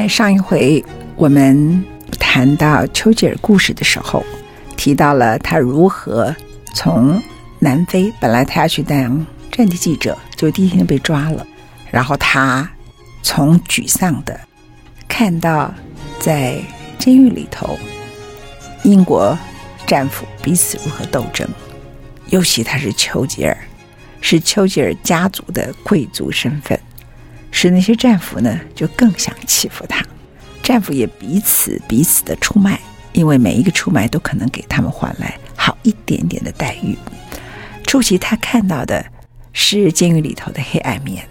在上一回我们谈到丘吉尔故事的时候，提到了他如何从南非，本来他要去当战地记者，就第一天被抓了，然后他从沮丧的看到在监狱里头英国战俘彼此如何斗争，尤其他是丘吉尔，是丘吉尔家族的贵族身份。使那些战俘呢，就更想欺负他。战俘也彼此彼此的出卖，因为每一个出卖都可能给他们换来好一点点的待遇。初期他看到的是监狱里头的黑暗面，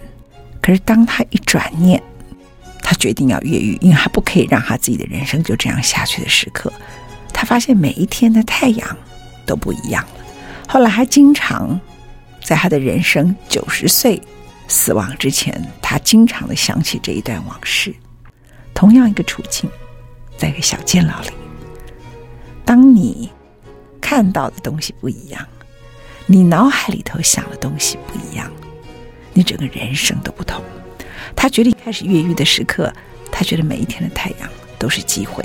可是当他一转念，他决定要越狱，因为他不可以让他自己的人生就这样下去的时刻，他发现每一天的太阳都不一样了。后来还经常在他的人生九十岁。死亡之前，他经常的想起这一段往事。同样一个处境，在一个小监牢里，当你看到的东西不一样，你脑海里头想的东西不一样，你整个人生都不同。他决定开始越狱的时刻，他觉得每一天的太阳都是机会，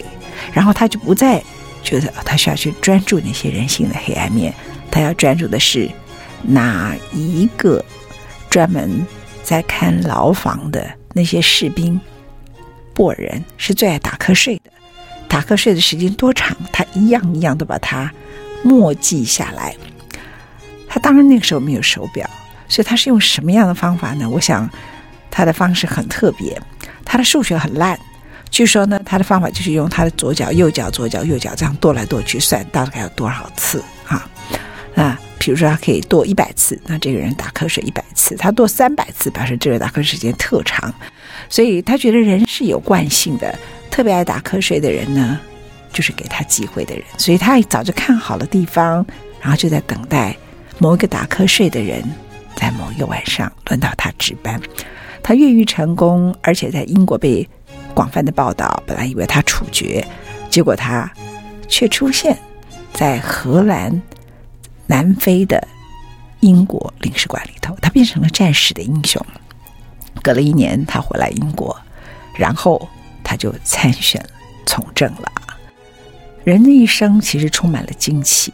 然后他就不再觉得他需要去专注那些人性的黑暗面，他要专注的是哪一个。专门在看牢房的那些士兵，布尔人是最爱打瞌睡的。打瞌睡的时间多长，他一样一样都把它默记下来。他当然那个时候没有手表，所以他是用什么样的方法呢？我想他的方式很特别。他的数学很烂，据说呢，他的方法就是用他的左脚、右脚、左脚、右脚这样跺来跺去，算大概有多少次啊？啊。比如说，他可以跺一百次，那这个人打瞌睡一百次；他跺三百次，表示这个打瞌睡时间特长。所以他觉得人是有惯性的，特别爱打瞌睡的人呢，就是给他机会的人。所以他早就看好了地方，然后就在等待某一个打瞌睡的人，在某一个晚上轮到他值班。他越狱成功，而且在英国被广泛的报道。本来以为他处决，结果他却出现在荷兰。南非的英国领事馆里头，他变成了战时的英雄。隔了一年，他回来英国，然后他就参选从政了。人的一生其实充满了惊奇。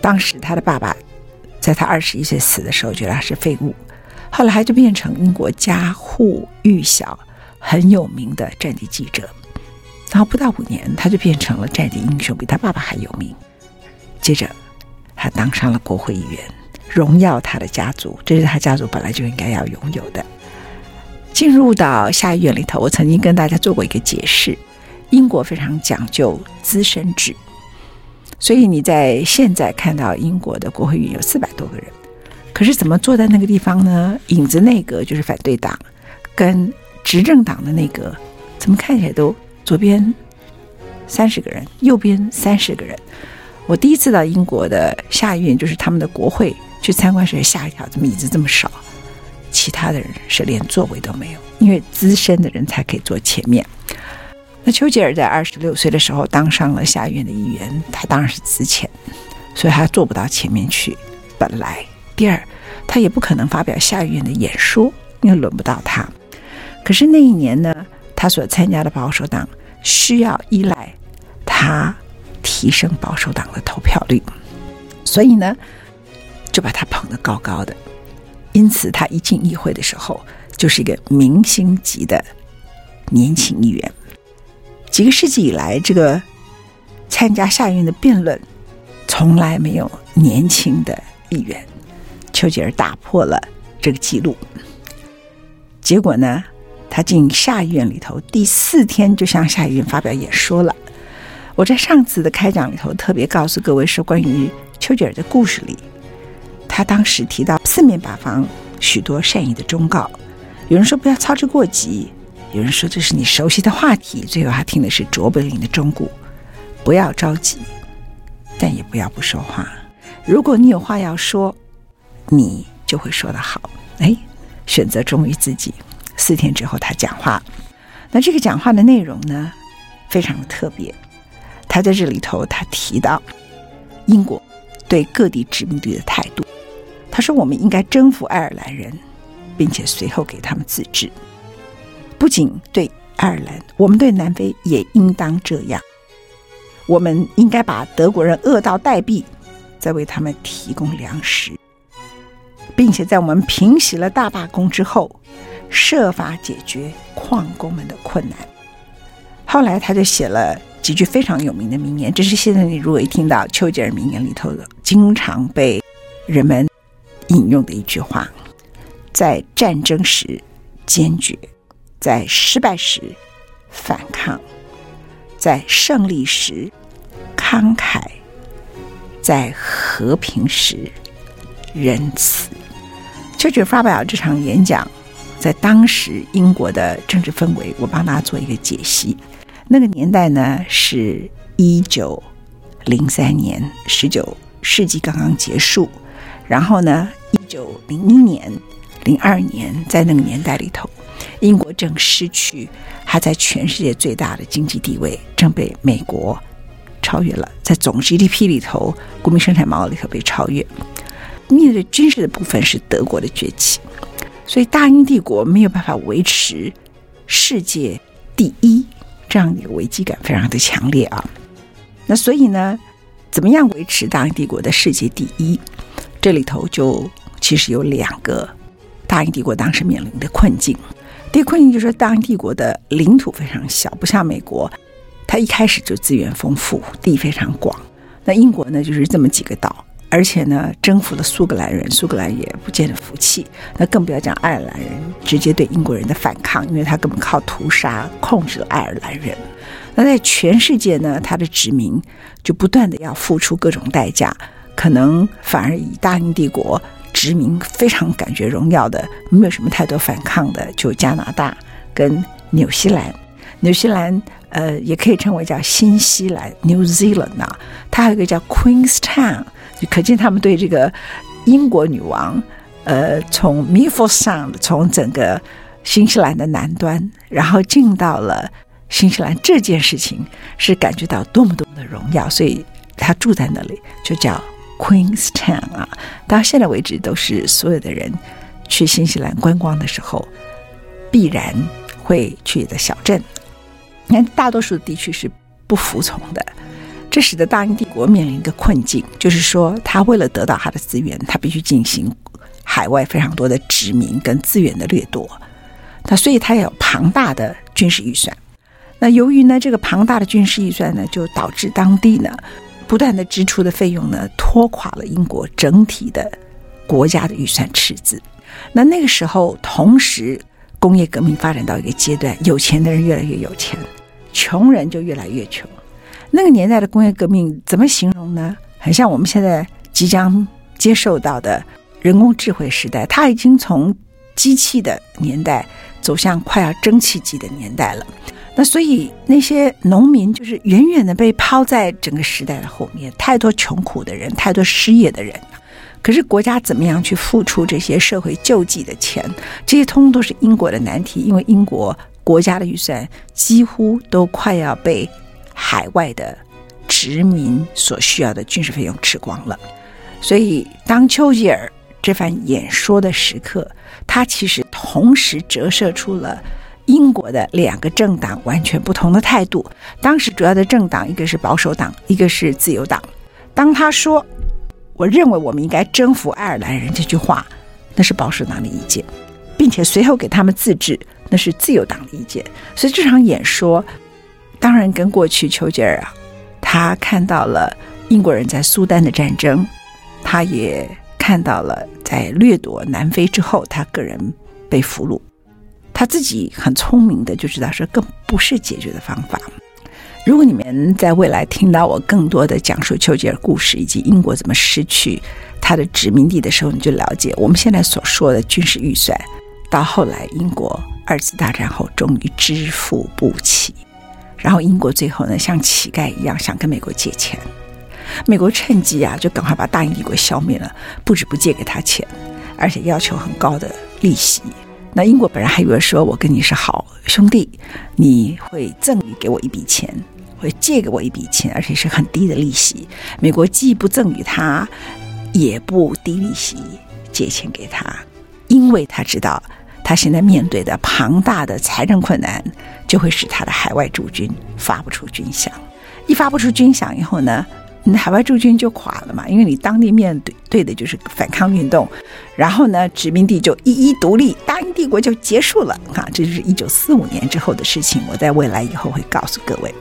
当时他的爸爸在他二十一岁死的时候，觉得他是废物。后来他就变成英国家喻户晓、很有名的战地记者。然后不到五年，他就变成了战地英雄，比他爸爸还有名。接着。他当上了国会议员，荣耀他的家族，这是他家族本来就应该要拥有的。进入到下议院里头，我曾经跟大家做过一个解释：英国非常讲究资深制，所以你在现在看到英国的国会议员有四百多个人，可是怎么坐在那个地方呢？影子内阁就是反对党跟执政党的内阁，怎么看起来都左边三十个人，右边三十个人。我第一次到英国的下议院，就是他们的国会去参观时，吓一跳，怎么椅子这么少？其他的人是连座位都没有，因为资深的人才可以坐前面。那丘吉尔在二十六岁的时候当上了下议院的议员，他当然是资浅，所以他坐不到前面去。本来，第二，他也不可能发表下议院的演说，因为轮不到他。可是那一年呢，他所参加的保守党需要依赖他。提升保守党的投票率，所以呢，就把他捧得高高的，因此他一进议会的时候，就是一个明星级的年轻议员。几个世纪以来，这个参加下议院的辩论，从来没有年轻的议员。丘吉尔打破了这个记录，结果呢，他进下议院里头第四天就向下议院发表演说了。我在上次的开讲里头特别告诉各位说，关于丘吉尔的故事里，他当时提到四面八方许多善意的忠告，有人说不要操之过急，有人说这是你熟悉的话题，最后他听的是卓别林的忠告，不要着急，但也不要不说话。如果你有话要说，你就会说得好。哎，选择忠于自己。四天之后，他讲话。那这个讲话的内容呢，非常的特别。他在这里头，他提到英国对各地殖民地的态度。他说：“我们应该征服爱尔兰人，并且随后给他们自治。不仅对爱尔兰，我们对南非也应当这样。我们应该把德国人饿到待毙，再为他们提供粮食，并且在我们平息了大罢工之后，设法解决矿工们的困难。”后来他就写了。几句非常有名的名言，这是现在你如果一听到丘吉尔名言里头的，经常被人们引用的一句话：在战争时坚决，在失败时反抗，在胜利时慷慨，在和平时仁慈。丘吉尔发表这场演讲，在当时英国的政治氛围，我帮大家做一个解析。那个年代呢，是一九零三年，十九世纪刚刚结束。然后呢，一九零一年、零二年，在那个年代里头，英国正失去它在全世界最大的经济地位，正被美国超越了。在总 GDP 里头，国民生产毛里头被超越。面对军事的部分是德国的崛起，所以大英帝国没有办法维持世界第一。这样一个危机感非常的强烈啊，那所以呢，怎么样维持大英帝国的世界第一？这里头就其实有两个大英帝国当时面临的困境。第一个困境就是，大英帝国的领土非常小，不像美国，它一开始就资源丰富，地非常广。那英国呢，就是这么几个岛。而且呢，征服了苏格兰人，苏格兰也不见得服气。那更不要讲爱尔兰人直接对英国人的反抗，因为他根本靠屠杀控制了爱尔兰人。那在全世界呢，他的殖民就不断的要付出各种代价，可能反而以大英帝国殖民非常感觉荣耀的，没有什么太多反抗的，就加拿大跟纽西兰。纽西兰呃，也可以称为叫新西兰 （New Zealand） 啊，它还有一个叫 Queenstown。可见他们对这个英国女王，呃，从 Milford Sound，从整个新西兰的南端，然后进到了新西兰这件事情，是感觉到多么多么的荣耀，所以他住在那里就叫 Queenstown 啊。到现在为止，都是所有的人去新西兰观光的时候，必然会去的小镇。你看，大多数的地区是不服从的。这使得大英帝国面临一个困境，就是说，他为了得到他的资源，他必须进行海外非常多的殖民跟资源的掠夺。那所以，他有庞大的军事预算。那由于呢，这个庞大的军事预算呢，就导致当地呢不断的支出的费用呢，拖垮了英国整体的国家的预算赤字。那那个时候，同时工业革命发展到一个阶段，有钱的人越来越有钱，穷人就越来越穷。那个年代的工业革命怎么形容呢？很像我们现在即将接受到的人工智慧时代，它已经从机器的年代走向快要蒸汽机的年代了。那所以那些农民就是远远的被抛在整个时代的后面，太多穷苦的人，太多失业的人。可是国家怎么样去付出这些社会救济的钱？这些通通都是英国的难题，因为英国国家的预算几乎都快要被。海外的殖民所需要的军事费用吃光了，所以当丘吉尔这番演说的时刻，他其实同时折射出了英国的两个政党完全不同的态度。当时主要的政党一个是保守党，一个是自由党。当他说我认为我们应该征服爱尔兰人这句话，那是保守党的意见，并且随后给他们自治，那是自由党的意见。所以这场演说，当然跟过去丘吉尔啊，他看到了英国人在苏丹的战争，他也看到了在掠夺南非之后，他个人被俘虏，他自己很聪明的就知道说，更不是解决的方法。如果你们在未来听到我更多的讲述丘吉尔故事以及英国怎么失去他的殖民地的时候，你就了解我们现在所说的军事预算，到后来英国二次大战后终于支付不起，然后英国最后呢像乞丐一样想跟美国借钱，美国趁机啊就赶快把大英帝国消灭了，不止不借给他钱，而且要求很高的利息。那英国本来还以为说我跟你是好兄弟，你会赠予给我一笔钱。会借给我一笔钱，而且是很低的利息。美国既不赠与他，也不低利息借钱给他，因为他知道他现在面对的庞大的财政困难，就会使他的海外驻军发不出军饷。一发不出军饷以后呢，你的海外驻军就垮了嘛，因为你当地面对对的就是反抗运动，然后呢，殖民地就一一独立，大英帝国就结束了。啊，这就是一九四五年之后的事情。我在未来以后会告诉各位。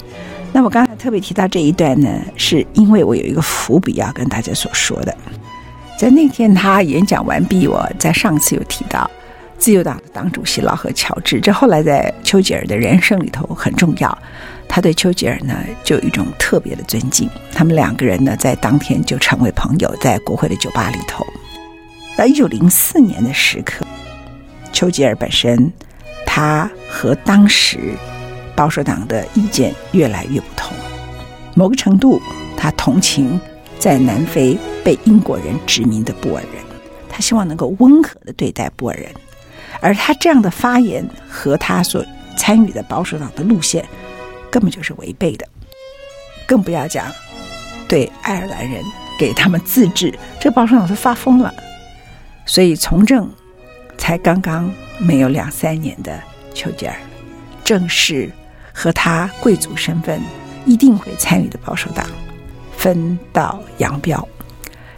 那我刚才特别提到这一段呢，是因为我有一个伏笔要跟大家所说的。在那天他演讲完毕，我在上次有提到自由党的党主席劳合乔治，这后来在丘吉尔的人生里头很重要。他对丘吉尔呢就有一种特别的尊敬，他们两个人呢在当天就成为朋友，在国会的酒吧里头。到一九零四年的时刻，丘吉尔本身他和当时。保守党的意见越来越不同，某个程度，他同情在南非被英国人殖民的布尔人，他希望能够温和地对待布尔人，而他这样的发言和他所参与的保守党的路线根本就是违背的，更不要讲对爱尔兰人给他们自治，这保守党是发疯了。所以从政才刚刚没有两三年的丘吉尔，正是。和他贵族身份一定会参与的保守党分道扬镳，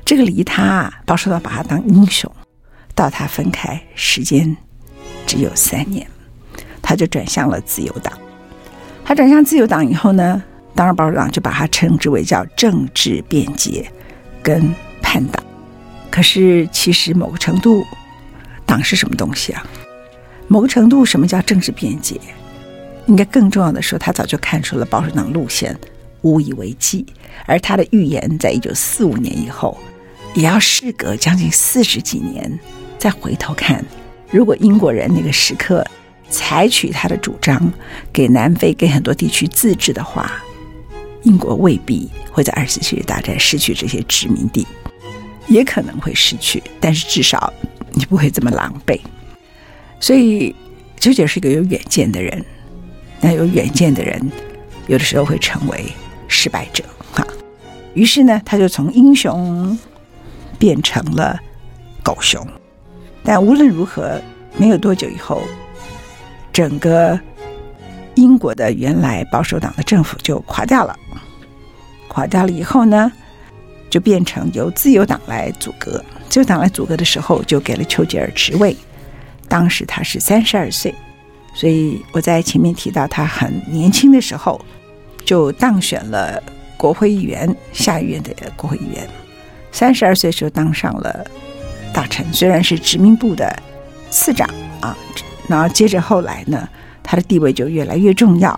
这个离他保守党把他当英雄，到他分开时间只有三年，他就转向了自由党。他转向自由党以后呢，当然保守党就把他称之为叫政治变节跟叛党。可是其实某个程度，党是什么东西啊？某个程度，什么叫政治变节？应该更重要的说，他早就看出了保守党路线无以为继，而他的预言在一九四五年以后，也要事隔将近四十几年再回头看，如果英国人那个时刻采取他的主张，给南非给很多地区自治的话，英国未必会在二十世纪大战失去这些殖民地，也可能会失去，但是至少你不会这么狼狈。所以，丘吉尔是一个有远见的人。那有远见的人，有的时候会成为失败者，哈。于是呢，他就从英雄变成了狗熊。但无论如何，没有多久以后，整个英国的原来保守党的政府就垮掉了。垮掉了以后呢，就变成由自由党来组阁。自由党来组阁的时候，就给了丘吉尔职位。当时他是三十二岁。所以我在前面提到，他很年轻的时候就当选了国会议员，下议院的国会议员。三十二岁时候当上了大臣，虽然是殖民部的次长啊，然后接着后来呢，他的地位就越来越重要，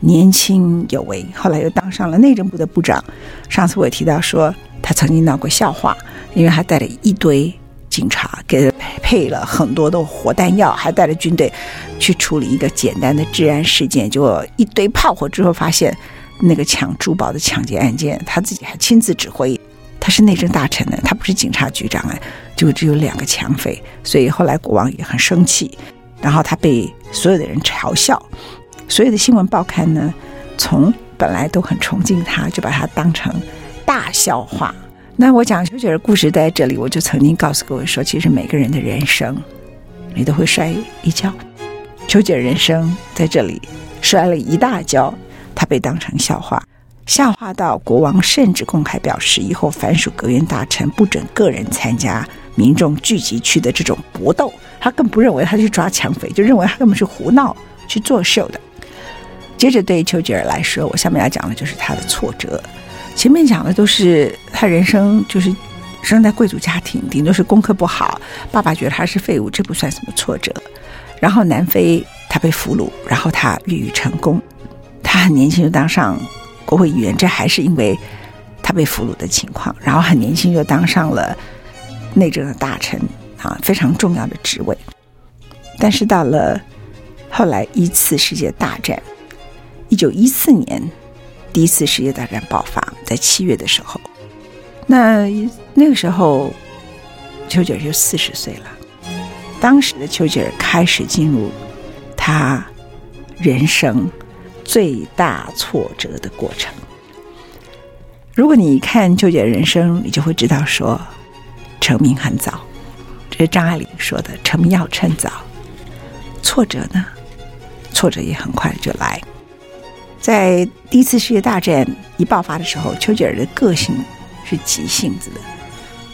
年轻有为。后来又当上了内政部的部长。上次我也提到说，他曾经闹过笑话，因为他带了一堆。警察给配了很多的火弹药，还带着军队去处理一个简单的治安事件，结果一堆炮火之后，发现那个抢珠宝的抢劫案件，他自己还亲自指挥。他是内政大臣呢，他不是警察局长啊，就只有两个抢匪，所以后来国王也很生气，然后他被所有的人嘲笑，所有的新闻报刊呢，从本来都很崇敬他，就把他当成大笑话。那我讲丘吉尔故事在这里，我就曾经告诉各位说，其实每个人的人生，你都会摔一跤。丘吉尔人生在这里摔了一大跤，他被当成笑话。下话到国王甚至公开表示，以后凡属阁员大臣不准个人参加民众聚集区的这种搏斗。他更不认为他去抓抢匪，就认为他根本是胡闹去作秀的。接着对于丘吉尔来说，我下面要讲的就是他的挫折。前面讲的都是他人生就是生在贵族家庭，顶多是功课不好，爸爸觉得他是废物，这不算什么挫折。然后南非他被俘虏，然后他越狱成功，他很年轻就当上国会议员，这还是因为他被俘虏的情况。然后很年轻就当上了内政的大臣啊，非常重要的职位。但是到了后来一次世界大战，一九一四年第一次世界大战爆发，在七月的时候，那那个时候丘吉尔就四十岁了。当时的丘吉尔开始进入他人生最大挫折的过程。如果你看丘吉尔人生，你就会知道说，成名很早，这是张爱玲说的，成名要趁早。挫折呢，挫折也很快就来。在第一次世界大战一爆发的时候，丘吉尔的个性是急性子的，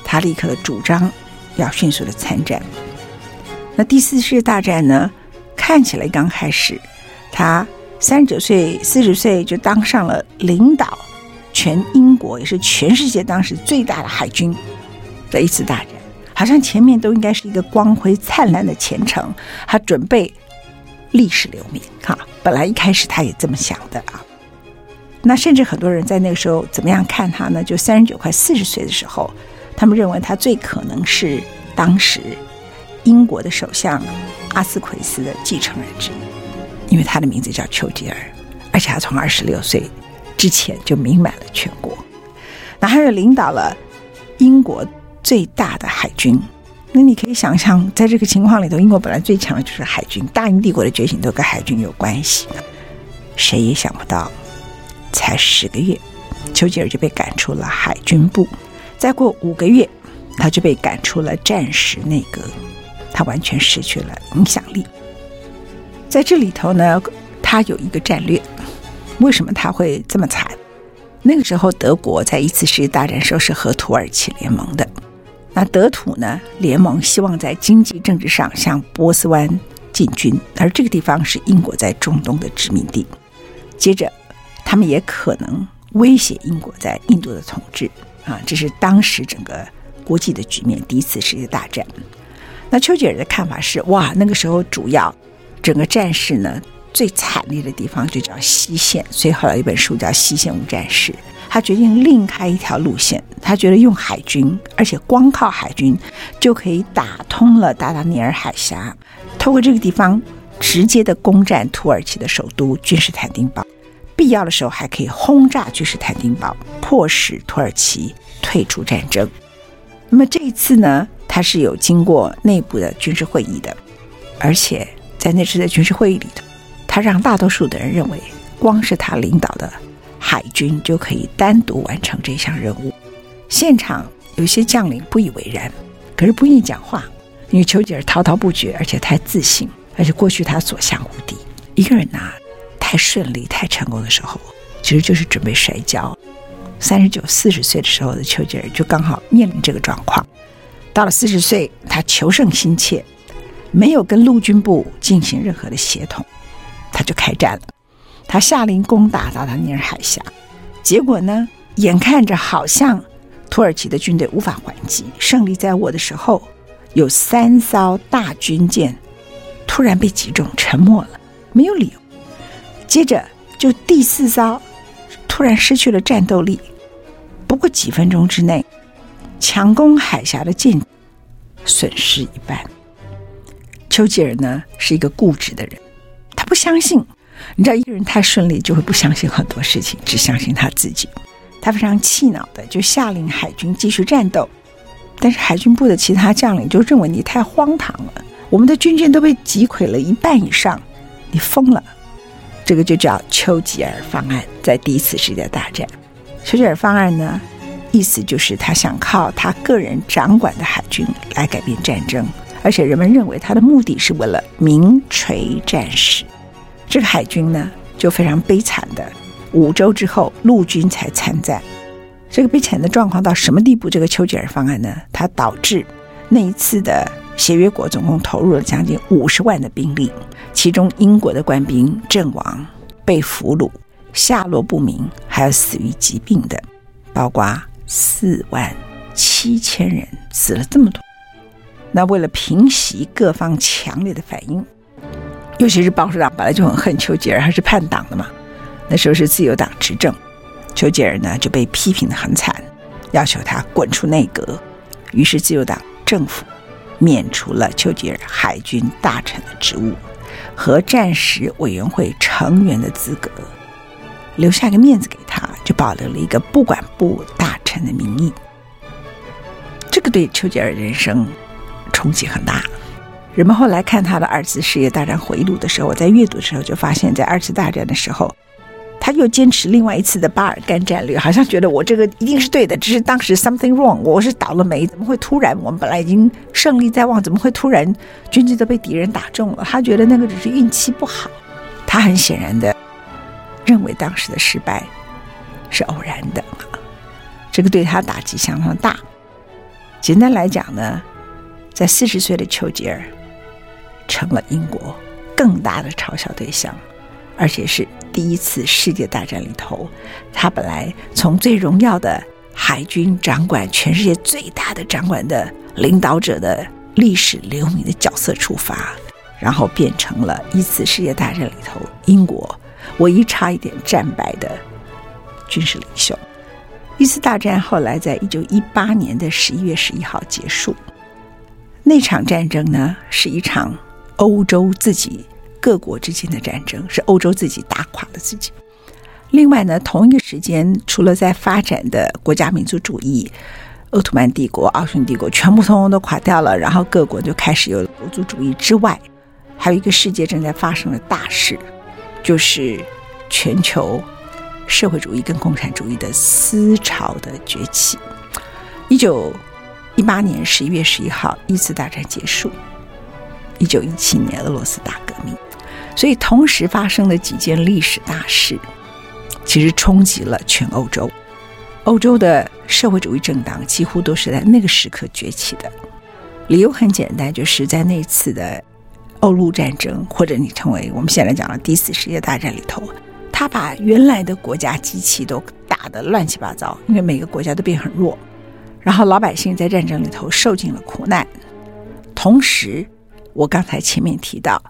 他立刻的主张要迅速的参战。那第四次世界大战呢？看起来刚开始，他三十九岁、四十岁就当上了领导全英国，也是全世界当时最大的海军的一次大战，好像前面都应该是一个光辉灿烂的前程，他准备历史留名。哈，本来一开始他也这么想的啊。那甚至很多人在那个时候怎么样看他呢？就三十九快四十岁的时候，他们认为他最可能是当时。英国的首相阿斯奎斯的继承人之一，因为他的名字叫丘吉尔，而且他从二十六岁之前就名满了全国，那他又领导了英国最大的海军。那你可以想象，在这个情况里头，英国本来最强的就是海军，大英帝国的觉醒都跟海军有关系。谁也想不到，才十个月，丘吉尔就被赶出了海军部，再过五个月，他就被赶出了战时内阁。他完全失去了影响力。在这里头呢，他有一个战略。为什么他会这么惨？那个时候，德国在一次世界大战时候是和土耳其联盟的。那德土呢联盟希望在经济政治上向波斯湾进军，而这个地方是英国在中东的殖民地。接着，他们也可能威胁英国在印度的统治。啊，这是当时整个国际的局面。第一次世界大战。那丘吉尔的看法是：哇，那个时候主要整个战事呢最惨烈的地方就叫西线，所以后来一本书叫《西线无战事》。他决定另开一条路线，他觉得用海军，而且光靠海军就可以打通了达达尼尔海峡，透过这个地方直接的攻占土耳其的首都君士坦丁堡，必要的时候还可以轰炸君士坦丁堡，迫使土耳其退出战争。那么这一次呢？他是有经过内部的军事会议的，而且在那次的军事会议里头，他让大多数的人认为，光是他领导的海军就可以单独完成这项任务。现场有些将领不以为然，可是不愿意讲话，因为丘吉尔滔滔不绝，而且太自信，而且过去他所向无敌。一个人呐、啊，太顺利、太成功的时候，其实就是准备摔跤。三十九、四十岁的时候的丘吉尔就刚好面临这个状况。到了四十岁，他求胜心切，没有跟陆军部进行任何的协同，他就开战了。他下令攻打达达尼尔海峡，结果呢，眼看着好像土耳其的军队无法还击，胜利在握的时候，有三艘大军舰突然被击中，沉没了，没有理由。接着就第四艘突然失去了战斗力，不过几分钟之内。强攻海峡的舰损失一半。丘吉尔呢是一个固执的人，他不相信。你知道，一个人太顺利就会不相信很多事情，只相信他自己。他非常气恼的就下令海军继续战斗，但是海军部的其他将领就认为你太荒唐了，我们的军舰都被击溃了一半以上，你疯了。这个就叫丘吉尔方案，在第一次世界大战，丘吉尔方案呢？意思就是他想靠他个人掌管的海军来改变战争，而且人们认为他的目的是为了名垂战史。这个海军呢，就非常悲惨的五周之后，陆军才参战。这个悲惨的状况到什么地步？这个丘吉尔方案呢？它导致那一次的协约国总共投入了将近五十万的兵力，其中英国的官兵阵亡、被俘虏、下落不明，还有死于疾病的，包括四万七千人，死了这么多。那为了平息各方强烈的反应，尤其是保守党本来就很恨丘吉尔，还是叛党的嘛。那时候是自由党执政。丘吉尔呢就被批评的很惨，要求他滚出内阁。于是自由党政府免除了丘吉尔海军大臣的职务和战时委员会成员的资格，留下一个面子给他，就保留了一个不管部大臣的名义。这个对丘吉尔人生冲击很大。人们后来看他的二次世界大战回忆录的时候，我在阅读的时候就发现，在二次大战的时候。他又坚持另外一次的巴尔干战略，好像觉得我这个一定是对的，只是当时 something wrong，我是倒了霉，怎么会突然我们本来已经胜利在望，怎么会突然军机都被敌人打中了？他觉得那个只是运气不好。他很显然的认为当时的失败是偶然的，这个对他打击相当大。简单来讲呢，在四十岁的丘吉尔成了英国更大的嘲笑对象，而且是。第一次世界大战里头，他本来从最荣耀的海军掌管全世界最大的掌管的领导者的历史留名的角色出发，然后变成了一次世界大战里头英国唯一差一点战败的军事领袖。一次大战后来在一九一八年的十一月十一号结束，那场战争呢是一场欧洲自己。各国之间的战争是欧洲自己打垮了自己。另外呢，同一个时间，除了在发展的国家民族主义，奥图曼帝国、奥匈帝国全部通通都垮掉了，然后各国就开始有了国族主义之外，还有一个世界正在发生的大事，就是全球社会主义跟共产主义的思潮的崛起。一九一八年十一月十一号，一次大战结束。一九一七年，俄罗斯大革命。所以，同时发生的几件历史大事，其实冲击了全欧洲。欧洲的社会主义政党几乎都是在那个时刻崛起的。理由很简单，就是在那次的欧陆战争，或者你称为我们现在讲的第一次世界大战里头，他把原来的国家机器都打得乱七八糟，因为每个国家都变很弱，然后老百姓在战争里头受尽了苦难。同时，我刚才前面提到。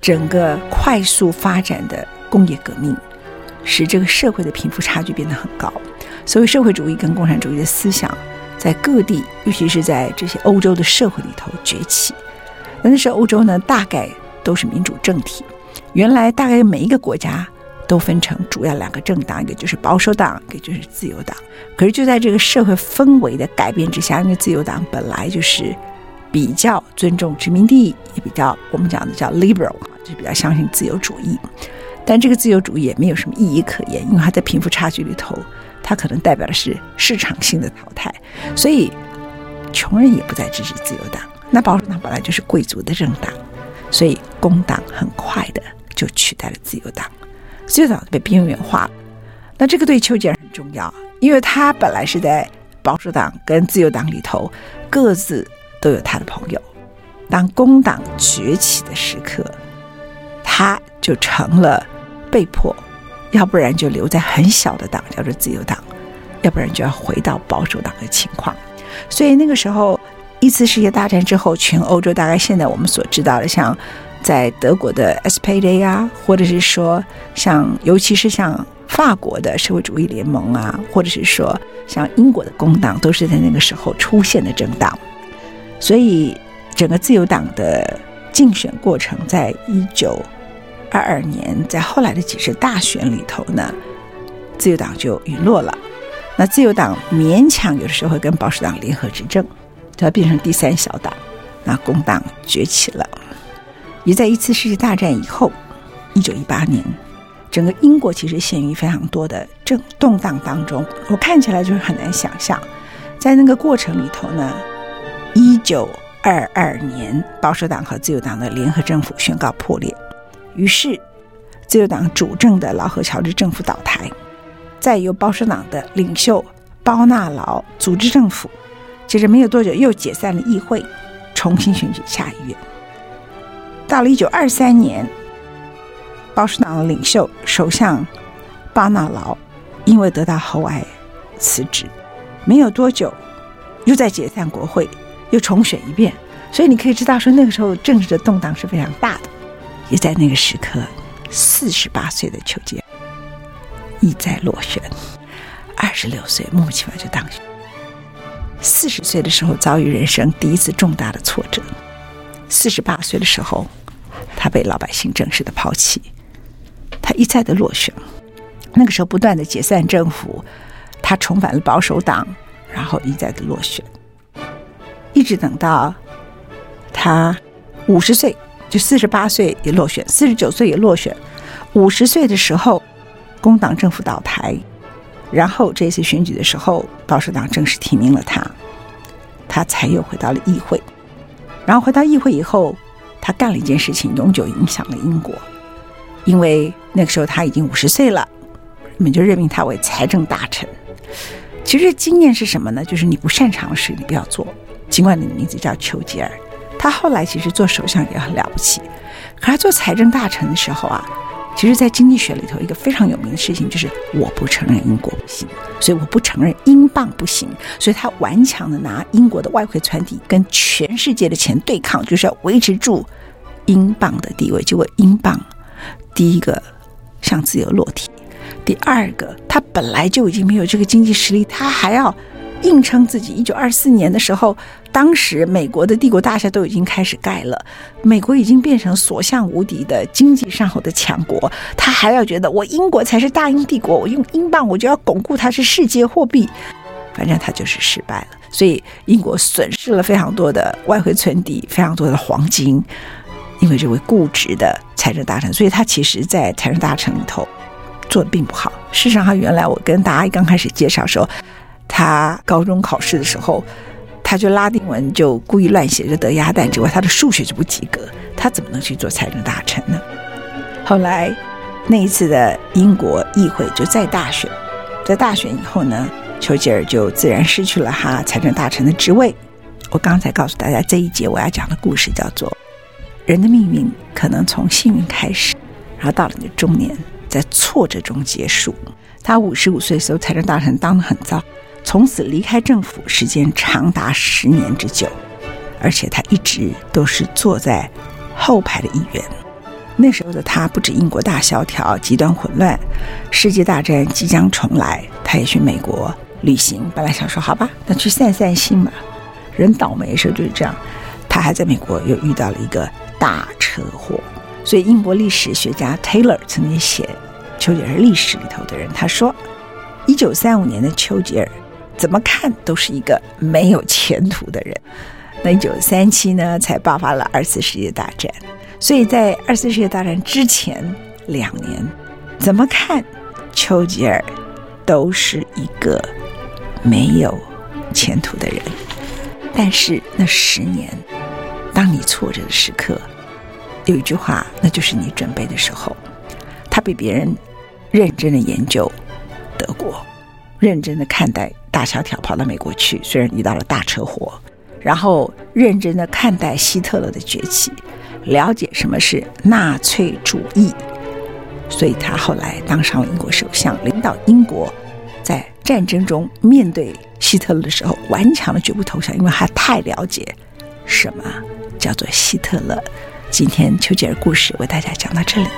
整个快速发展的工业革命，使这个社会的贫富差距变得很高，所以社会主义跟共产主义的思想在各地，尤其是在这些欧洲的社会里头崛起。那时候欧洲呢，大概都是民主政体，原来大概每一个国家都分成主要两个政党，一个就是保守党，一个就是自由党。可是就在这个社会氛围的改变之下，因为自由党本来就是比较尊重殖民地，也比较我们讲的叫 liberal。就比较相信自由主义，但这个自由主义也没有什么意义可言，因为它在贫富差距里头，它可能代表的是市场性的淘汰，所以穷人也不再支持自由党。那保守党本来就是贵族的政党，所以工党很快的就取代了自由党，自由党被边缘化了。那这个对丘吉尔很重要，因为他本来是在保守党跟自由党里头各自都有他的朋友，当工党崛起的时刻。他就成了被迫，要不然就留在很小的党，叫做自由党，要不然就要回到保守党的情况。所以那个时候，一次世界大战之后，全欧洲大概现在我们所知道的，像在德国的 SPD 啊，或者是说像，尤其是像法国的社会主义联盟啊，或者是说像英国的工党，都是在那个时候出现的政党。所以整个自由党的竞选过程，在一九二二年，在后来的几次大选里头呢，自由党就陨落了。那自由党勉强有的时候会跟保守党联合执政，就要变成第三小党。那工党崛起了。也在一次世界大战以后，一九一八年，整个英国其实陷于非常多的政动荡当中。我看起来就是很难想象，在那个过程里头呢，一九二二年，保守党和自由党的联合政府宣告破裂。于是，自由党主政的劳合乔治政府倒台，再由保守党的领袖包纳劳组织政府，接着没有多久又解散了议会，重新选举下议院。到了一九二三年，保守党的领袖首相巴纳劳因为得到喉癌辞职，没有多久又在解散国会，又重选一遍。所以你可以知道，说那个时候政治的动荡是非常大的。也在那个时刻，四十八岁的丘吉尔意在落选，二十六岁莫名其妙就当选。四十岁的时候遭遇人生第一次重大的挫折，四十八岁的时候，他被老百姓正式的抛弃，他一再的落选。那个时候不断的解散政府，他重返了保守党，然后一再的落选，一直等到他五十岁。就四十八岁也落选，四十九岁也落选，五十岁的时候，工党政府倒台，然后这次选举的时候，保守党正式提名了他，他才又回到了议会，然后回到议会以后，他干了一件事情，永久影响了英国，因为那个时候他已经五十岁了，人们就任命他为财政大臣。其实经验是什么呢？就是你不擅长的事你不要做，尽管你的名字叫丘吉尔。他后来其实做首相也很了不起，可他做财政大臣的时候啊，其实，在经济学里头一个非常有名的事情就是我不承认英国不行，所以我不承认英镑不行，所以他顽强的拿英国的外汇存底跟全世界的钱对抗，就是要维持住英镑的地位。结果英镑第一个向自由落体，第二个他本来就已经没有这个经济实力，他还要。硬撑自己。一九二四年的时候，当时美国的帝国大厦都已经开始盖了，美国已经变成所向无敌的经济上头的强国，他还要觉得我英国才是大英帝国，我用英镑我就要巩固它是世界货币，反正他就是失败了。所以英国损失了非常多的外汇存底，非常多的黄金，因为这位固执的财政大臣，所以他其实在财政大臣里头做的并不好。事实上，他原来我跟大家刚开始介绍说。他高中考试的时候，他就拉丁文就故意乱写，就得鸭蛋之外，他的数学就不及格。他怎么能去做财政大臣呢？后来那一次的英国议会就再大选，在大选以后呢，丘吉尔就自然失去了他财政大臣的职位。我刚才告诉大家，这一节我要讲的故事叫做：人的命运可能从幸运开始，然后到了你的中年，在挫折中结束。他五十五岁的时候，财政大臣当得很糟。从此离开政府时间长达十年之久，而且他一直都是坐在后排的议员。那时候的他不止英国大萧条、极端混乱，世界大战即将重来，他也去美国旅行。本来想说好吧，那去散散心嘛。人倒霉的时候就是这样，他还在美国又遇到了一个大车祸。所以英国历史学家 Taylor 曾经写丘吉尔历史里头的人，他说，一九三五年的丘吉尔。怎么看都是一个没有前途的人。那一九三七呢，才爆发了二次世界大战，所以在二次世界大战之前两年，怎么看丘吉尔都是一个没有前途的人。但是那十年，当你挫折的时刻，有一句话，那就是你准备的时候。他比别人认真的研究德国，认真的看待。大萧条跑到美国去，虽然遇到了大车祸，然后认真的看待希特勒的崛起，了解什么是纳粹主义，所以他后来当上了英国首相，领导英国在战争中面对希特勒的时候，顽强的绝不投降，因为他太了解什么叫做希特勒。今天丘吉尔故事为大家讲到这里。